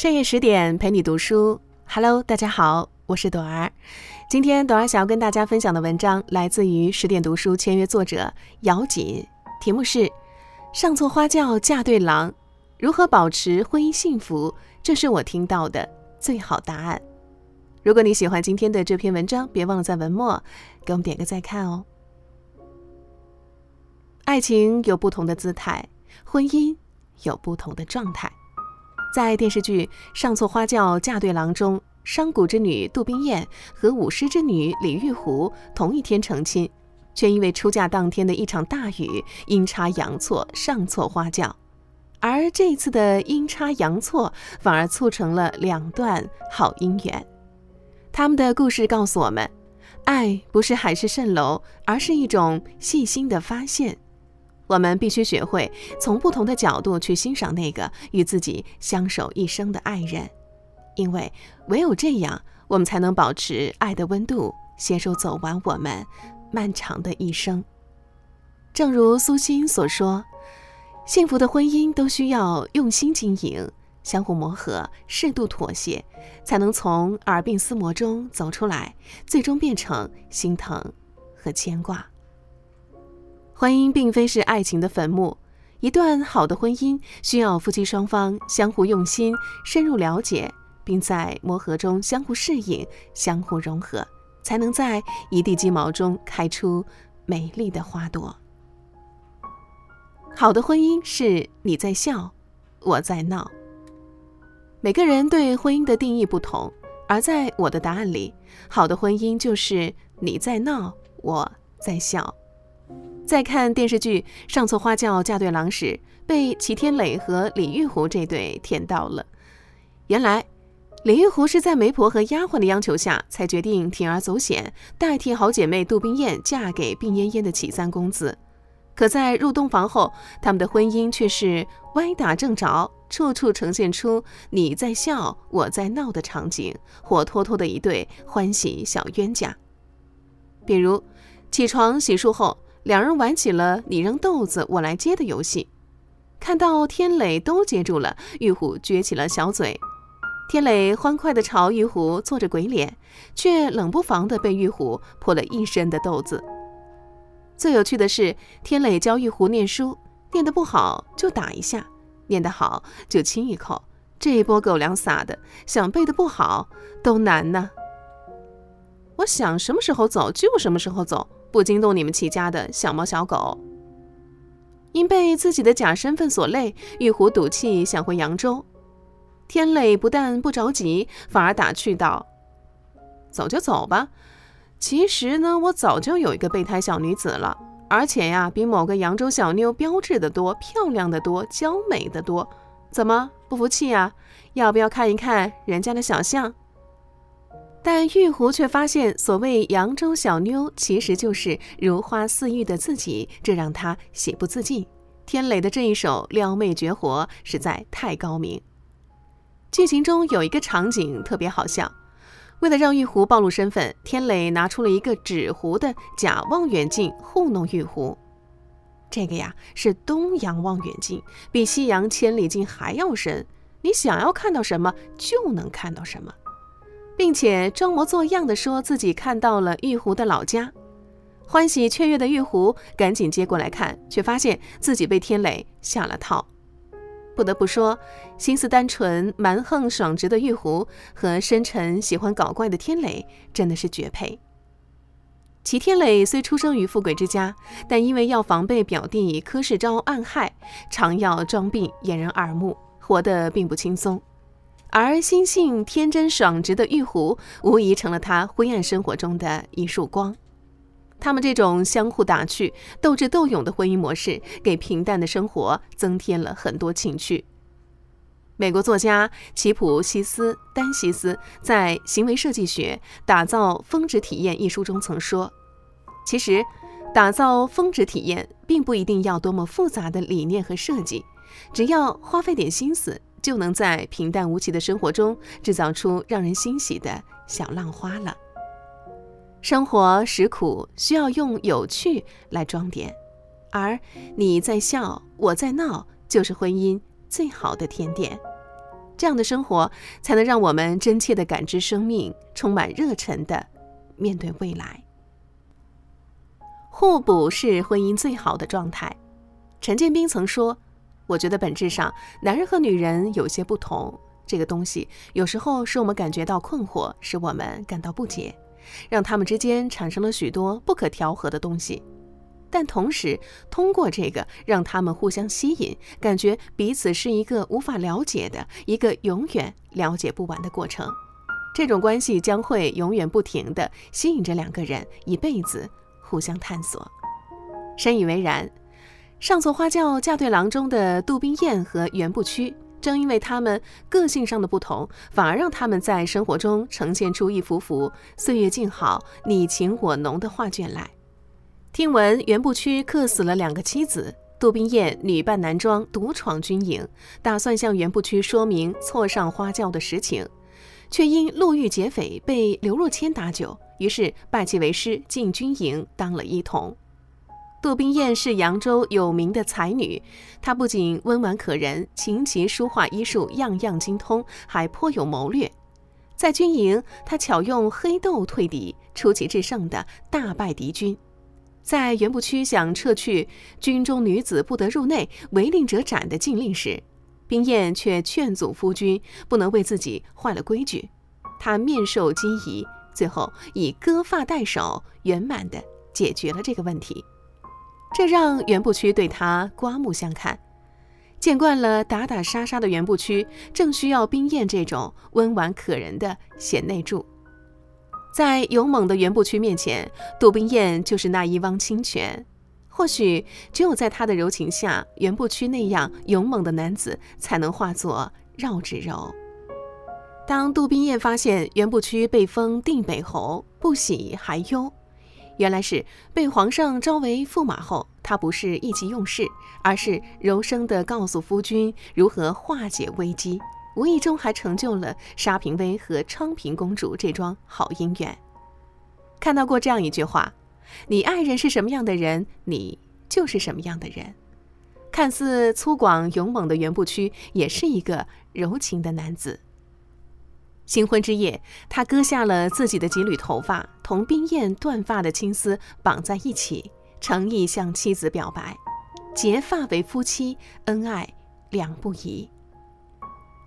深夜十点陪你读书，Hello，大家好，我是朵儿。今天朵儿想要跟大家分享的文章来自于十点读书签约作者姚锦，题目是“上错花轿嫁对郎，如何保持婚姻幸福”，这是我听到的最好答案。如果你喜欢今天的这篇文章，别忘了在文末给我们点个再看哦。爱情有不同的姿态，婚姻有不同的状态。在电视剧《上错花轿嫁对郎》中，商贾之女杜冰雁和舞狮之女李玉湖同一天成亲，却因为出嫁当天的一场大雨，阴差阳错上错花轿。而这次的阴差阳错，反而促成了两段好姻缘。他们的故事告诉我们，爱不是海市蜃楼，而是一种细心的发现。我们必须学会从不同的角度去欣赏那个与自己相守一生的爱人，因为唯有这样，我们才能保持爱的温度，携手走完我们漫长的一生。正如苏欣所说，幸福的婚姻都需要用心经营，相互磨合，适度妥协，才能从耳鬓厮磨中走出来，最终变成心疼和牵挂。婚姻并非是爱情的坟墓，一段好的婚姻需要夫妻双方相互用心、深入了解，并在磨合中相互适应、相互融合，才能在一地鸡毛中开出美丽的花朵。好的婚姻是你在笑，我在闹。每个人对婚姻的定义不同，而在我的答案里，好的婚姻就是你在闹，我在笑。在看电视剧《上错花轿嫁对郎》时，被齐天磊和李玉湖这对甜到了。原来，李玉湖是在媒婆和丫鬟的央求下，才决定铤而走险，代替好姐妹杜冰雁嫁给病恹恹的启三公子。可在入洞房后，他们的婚姻却是歪打正着，处处呈现出你在笑我在闹的场景，活脱脱的一对欢喜小冤家。比如，起床洗漱后。两人玩起了你扔豆子我来接的游戏，看到天磊都接住了，玉虎撅起了小嘴。天磊欢快地朝玉虎做着鬼脸，却冷不防地被玉虎泼了一身的豆子。最有趣的是，天磊教玉虎念书，念得不好就打一下，念得好就亲一口。这一波狗粮撒的，想背得不好都难呢。我想什么时候走就什么时候走。不惊动你们齐家的小猫小狗。因被自己的假身份所累，玉壶赌气想回扬州。天磊不但不着急，反而打趣道：“走就走吧。其实呢，我早就有一个备胎小女子了，而且呀，比某个扬州小妞标致的多，漂亮的多，娇美的多。怎么不服气啊？要不要看一看人家的小象？”但玉壶却发现，所谓扬州小妞，其实就是如花似玉的自己，这让他喜不自禁。天磊的这一手撩妹绝活实在太高明。剧情中有一个场景特别好笑，为了让玉壶暴露身份，天磊拿出了一个纸糊的假望远镜糊弄玉壶。这个呀是东洋望远镜，比西洋千里镜还要深，你想要看到什么就能看到什么。并且装模作样的说自己看到了玉壶的老家，欢喜雀跃的玉壶赶紧接过来看，却发现自己被天磊下了套。不得不说，心思单纯、蛮横爽直的玉壶和深沉喜欢搞怪的天磊真的是绝配。齐天磊虽出生于富贵之家，但因为要防备表弟柯世昭暗害，常要装病掩人耳目，活得并不轻松。而心性天真爽直的玉壶，无疑成了他灰暗生活中的一束光。他们这种相互打趣、斗智斗勇的婚姻模式，给平淡的生活增添了很多情趣。美国作家齐普西斯·丹西斯在《行为设计学：打造峰值体验》一书中曾说：“其实，打造峰值体验并不一定要多么复杂的理念和设计，只要花费点心思。”就能在平淡无奇的生活中制造出让人欣喜的小浪花了。生活实苦，需要用有趣来装点，而你在笑，我在闹，就是婚姻最好的甜点。这样的生活才能让我们真切地感知生命，充满热忱地面对未来。互补是婚姻最好的状态。陈建斌曾说：“我觉得本质上，男人和女人有些不同。这个东西有时候使我们感觉到困惑，使我们感到不解，让他们之间产生了许多不可调和的东西。但同时，通过这个，让他们互相吸引，感觉彼此是一个无法了解的一个永远了解不完的过程。这种关系将会永远不停地吸引着两个人，一辈子。”互相探索，深以为然。上错花轿嫁对郎中的杜宾燕和袁不屈，正因为他们个性上的不同，反而让他们在生活中呈现出一幅幅岁月静好、你情我浓的画卷来。听闻袁不屈克死了两个妻子，杜宾燕女扮男装独闯军营，打算向袁不屈说明错上花轿的实情，却因路遇劫匪被刘若谦打救。于是拜其为师，进军营当了一童。杜冰雁是扬州有名的才女，她不仅温婉可人，琴棋书画医术样样精通，还颇有谋略。在军营，她巧用黑豆退敌，出奇制胜的大败敌军。在袁不屈想撤去“军中女子不得入内，违令者斩”的禁令时，冰雁却劝阻夫君不能为自己坏了规矩。她面授机宜。最后以割发代首，圆满地解决了这个问题，这让袁不屈对他刮目相看。见惯了打打杀杀的袁不屈，正需要冰燕这种温婉可人的贤内助。在勇猛的袁不屈面前，杜冰燕就是那一汪清泉。或许只有在他的柔情下，袁不屈那样勇猛的男子才能化作绕指柔。当杜冰燕发现袁不屈被封定北侯，不喜还忧。原来是被皇上招为驸马后，他不是意气用事，而是柔声地告诉夫君如何化解危机，无意中还成就了沙平威和昌平公主这桩好姻缘。看到过这样一句话：“你爱人是什么样的人，你就是什么样的人。”看似粗犷勇猛的袁不屈，也是一个柔情的男子。新婚之夜，他割下了自己的几缕头发，同冰燕断发的青丝绑在一起，诚意向妻子表白：结发为夫妻，恩爱两不疑。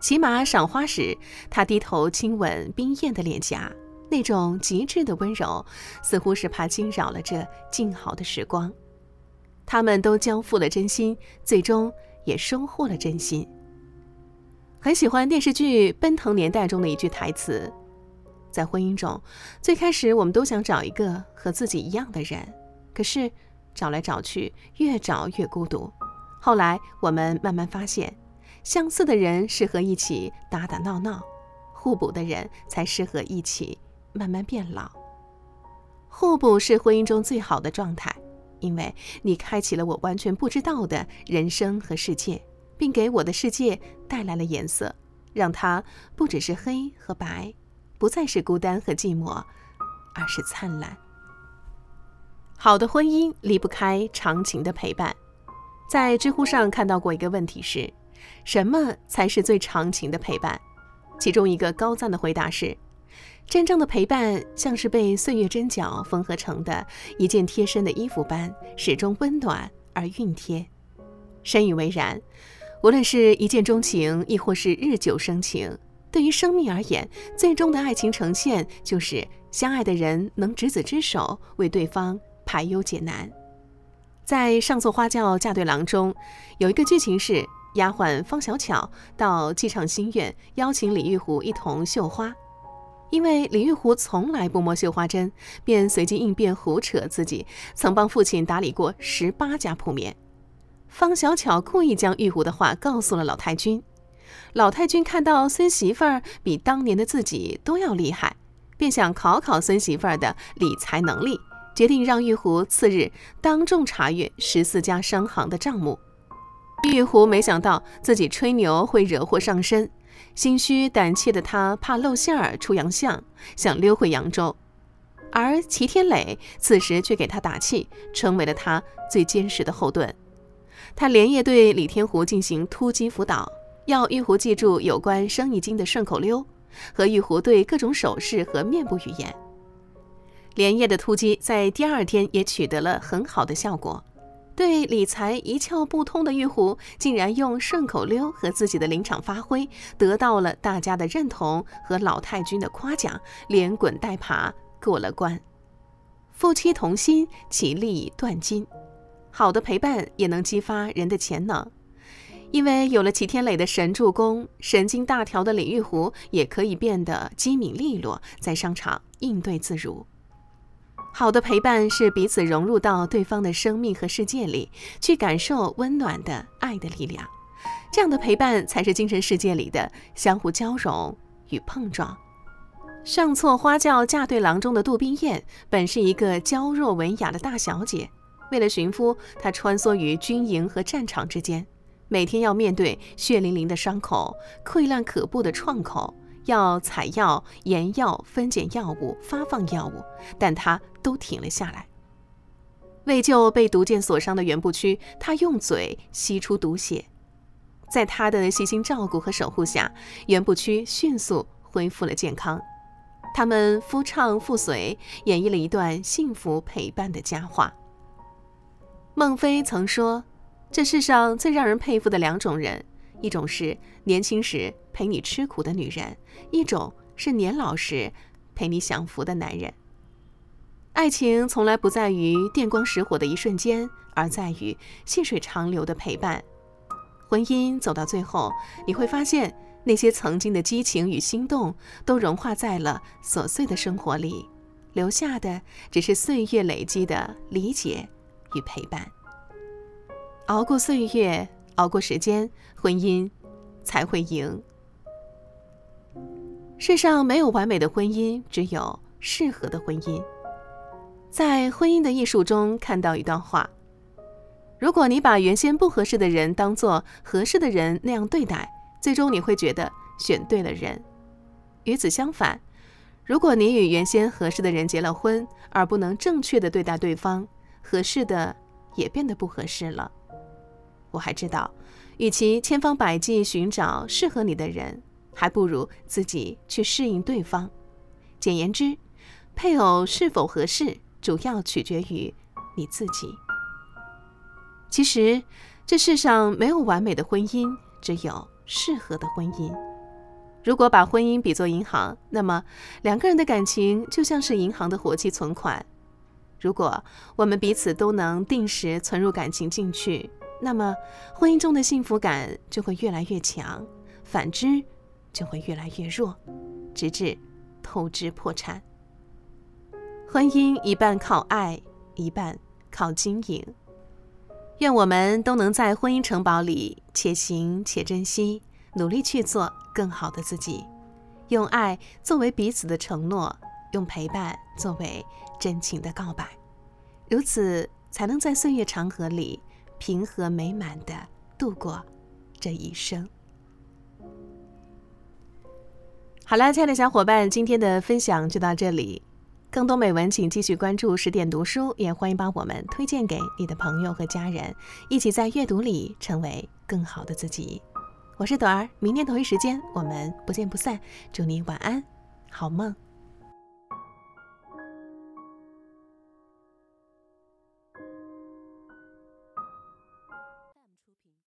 骑马赏花时，他低头亲吻冰燕的脸颊，那种极致的温柔，似乎是怕惊扰了这静好的时光。他们都交付了真心，最终也收获了真心。很喜欢电视剧《奔腾年代》中的一句台词：“在婚姻中，最开始我们都想找一个和自己一样的人，可是找来找去，越找越孤独。后来我们慢慢发现，相似的人适合一起打打闹闹，互补的人才适合一起慢慢变老。互补是婚姻中最好的状态，因为你开启了我完全不知道的人生和世界。”并给我的世界带来了颜色，让它不只是黑和白，不再是孤单和寂寞，而是灿烂。好的婚姻离不开长情的陪伴。在知乎上看到过一个问题是：什么才是最长情的陪伴？其中一个高赞的回答是：真正的陪伴像是被岁月针脚缝合成的一件贴身的衣服般，始终温暖而熨贴。深以为然。无论是一见钟情，亦或是日久生情，对于生命而言，最终的爱情呈现就是相爱的人能执子之手，为对方排忧解难。在《上错花轿嫁对郎》中，有一个剧情是丫鬟方小巧到姬畅心院邀请李玉湖一同绣花，因为李玉湖从来不摸绣花针，便随机应变胡扯自己曾帮父亲打理过十八家铺面。方小巧故意将玉壶的话告诉了老太君，老太君看到孙媳妇儿比当年的自己都要厉害，便想考考孙媳妇儿的理财能力，决定让玉壶次日当众查阅十四家商行的账目。玉壶没想到自己吹牛会惹祸上身，心虚胆怯的他怕露馅儿出洋相，想溜回扬州，而齐天磊此时却给他打气，成为了他最坚实的后盾。他连夜对李天湖进行突击辅导，要玉壶记住有关生意经的顺口溜，和玉壶对各种手势和面部语言。连夜的突击在第二天也取得了很好的效果。对理财一窍不通的玉壶，竟然用顺口溜和自己的临场发挥，得到了大家的认同和老太君的夸奖，连滚带爬过了关。夫妻同心，其利断金。好的陪伴也能激发人的潜能，因为有了齐天磊的神助攻，神经大条的李玉湖也可以变得机敏利落，在商场应对自如。好的陪伴是彼此融入到对方的生命和世界里，去感受温暖的爱的力量。这样的陪伴才是精神世界里的相互交融与碰撞。上错花轿嫁对郎中的杜冰雁，本是一个娇弱文雅的大小姐。为了寻夫，他穿梭于军营和战场之间，每天要面对血淋淋的伤口、溃烂可怖的创口。要采药、研药、分拣药物、发放药物，但他都停了下来。为救被毒箭所伤的袁不屈，他用嘴吸出毒血。在他的细心照顾和守护下，袁不屈迅速恢复了健康。他们夫唱妇随，演绎了一段幸福陪伴的佳话。孟非曾说：“这世上最让人佩服的两种人。”一种是年轻时陪你吃苦的女人，一种是年老时陪你享福的男人。爱情从来不在于电光石火的一瞬间，而在于细水长流的陪伴。婚姻走到最后，你会发现那些曾经的激情与心动都融化在了琐碎的生活里，留下的只是岁月累积的理解与陪伴。熬过岁月。熬过时间，婚姻才会赢。世上没有完美的婚姻，只有适合的婚姻。在婚姻的艺术中看到一段话：如果你把原先不合适的人当做合适的人那样对待，最终你会觉得选对了人。与此相反，如果你与原先合适的人结了婚，而不能正确的对待对方，合适的也变得不合适了。我还知道，与其千方百计寻找适合你的人，还不如自己去适应对方。简言之，配偶是否合适，主要取决于你自己。其实，这世上没有完美的婚姻，只有适合的婚姻。如果把婚姻比作银行，那么两个人的感情就像是银行的活期存款。如果我们彼此都能定时存入感情进去，那么，婚姻中的幸福感就会越来越强，反之，就会越来越弱，直至透支破产。婚姻一半靠爱，一半靠经营。愿我们都能在婚姻城堡里且行且珍惜，努力去做更好的自己，用爱作为彼此的承诺，用陪伴作为真情的告白，如此才能在岁月长河里。平和美满的度过这一生。好啦，亲爱的小伙伴，今天的分享就到这里。更多美文，请继续关注十点读书，也欢迎把我们推荐给你的朋友和家人，一起在阅读里成为更好的自己。我是朵儿，明天同一时间我们不见不散。祝你晚安，好梦。